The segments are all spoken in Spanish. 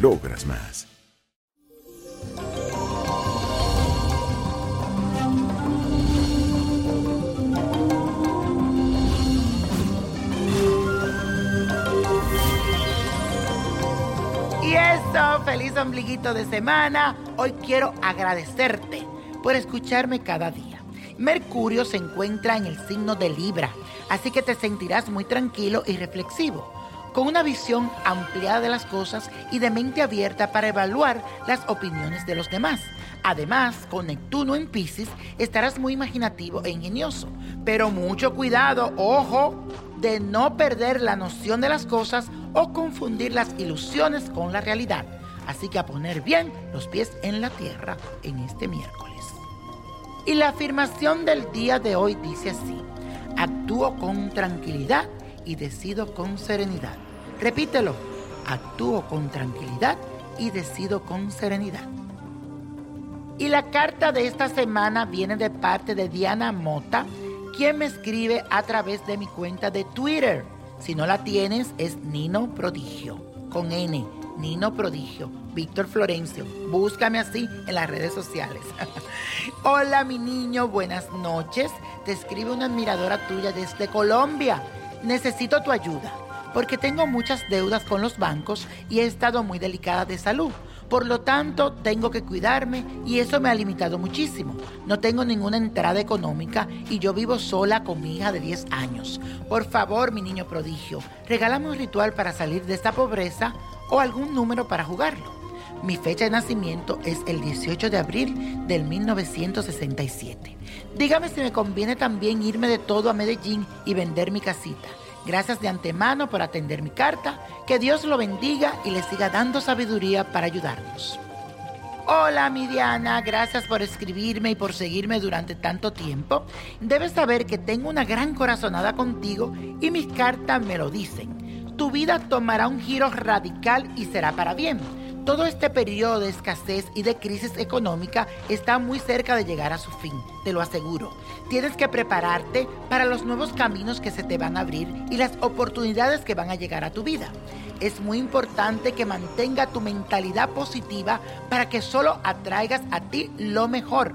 logras más. Y eso, feliz ombliguito de semana. Hoy quiero agradecerte por escucharme cada día. Mercurio se encuentra en el signo de Libra, así que te sentirás muy tranquilo y reflexivo, con una visión ampliada de las cosas y de mente abierta para evaluar las opiniones de los demás. Además, con Neptuno en Pisces estarás muy imaginativo e ingenioso, pero mucho cuidado, ojo, de no perder la noción de las cosas o confundir las ilusiones con la realidad. Así que a poner bien los pies en la tierra en este miércoles. Y la afirmación del día de hoy dice así, actúo con tranquilidad y decido con serenidad. Repítelo, actúo con tranquilidad y decido con serenidad. Y la carta de esta semana viene de parte de Diana Mota, quien me escribe a través de mi cuenta de Twitter. Si no la tienes, es Nino Prodigio, con N, Nino Prodigio, Víctor Florencio. Búscame así en las redes sociales. Hola mi niño, buenas noches. Te escribe una admiradora tuya desde Colombia. Necesito tu ayuda porque tengo muchas deudas con los bancos y he estado muy delicada de salud. Por lo tanto, tengo que cuidarme y eso me ha limitado muchísimo. No tengo ninguna entrada económica y yo vivo sola con mi hija de 10 años. Por favor, mi niño prodigio, regálame un ritual para salir de esta pobreza o algún número para jugarlo. Mi fecha de nacimiento es el 18 de abril del 1967. Dígame si me conviene también irme de todo a Medellín y vender mi casita. Gracias de antemano por atender mi carta. Que Dios lo bendiga y le siga dando sabiduría para ayudarnos. Hola, mi Diana, gracias por escribirme y por seguirme durante tanto tiempo. Debes saber que tengo una gran corazonada contigo y mis cartas me lo dicen. Tu vida tomará un giro radical y será para bien. Todo este periodo de escasez y de crisis económica está muy cerca de llegar a su fin, te lo aseguro. Tienes que prepararte para los nuevos caminos que se te van a abrir y las oportunidades que van a llegar a tu vida. Es muy importante que mantenga tu mentalidad positiva para que solo atraigas a ti lo mejor.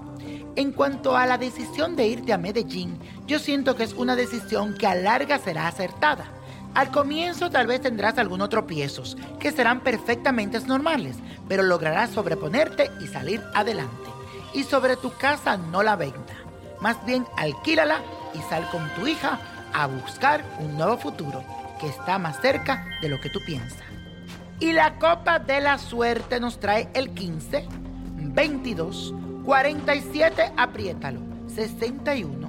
En cuanto a la decisión de irte a Medellín, yo siento que es una decisión que a larga será acertada. Al comienzo tal vez tendrás algunos tropiezos que serán perfectamente normales, pero lograrás sobreponerte y salir adelante. Y sobre tu casa no la venda, más bien alquílala y sal con tu hija a buscar un nuevo futuro que está más cerca de lo que tú piensas. Y la copa de la suerte nos trae el 15, 22, 47, apriétalo, 61,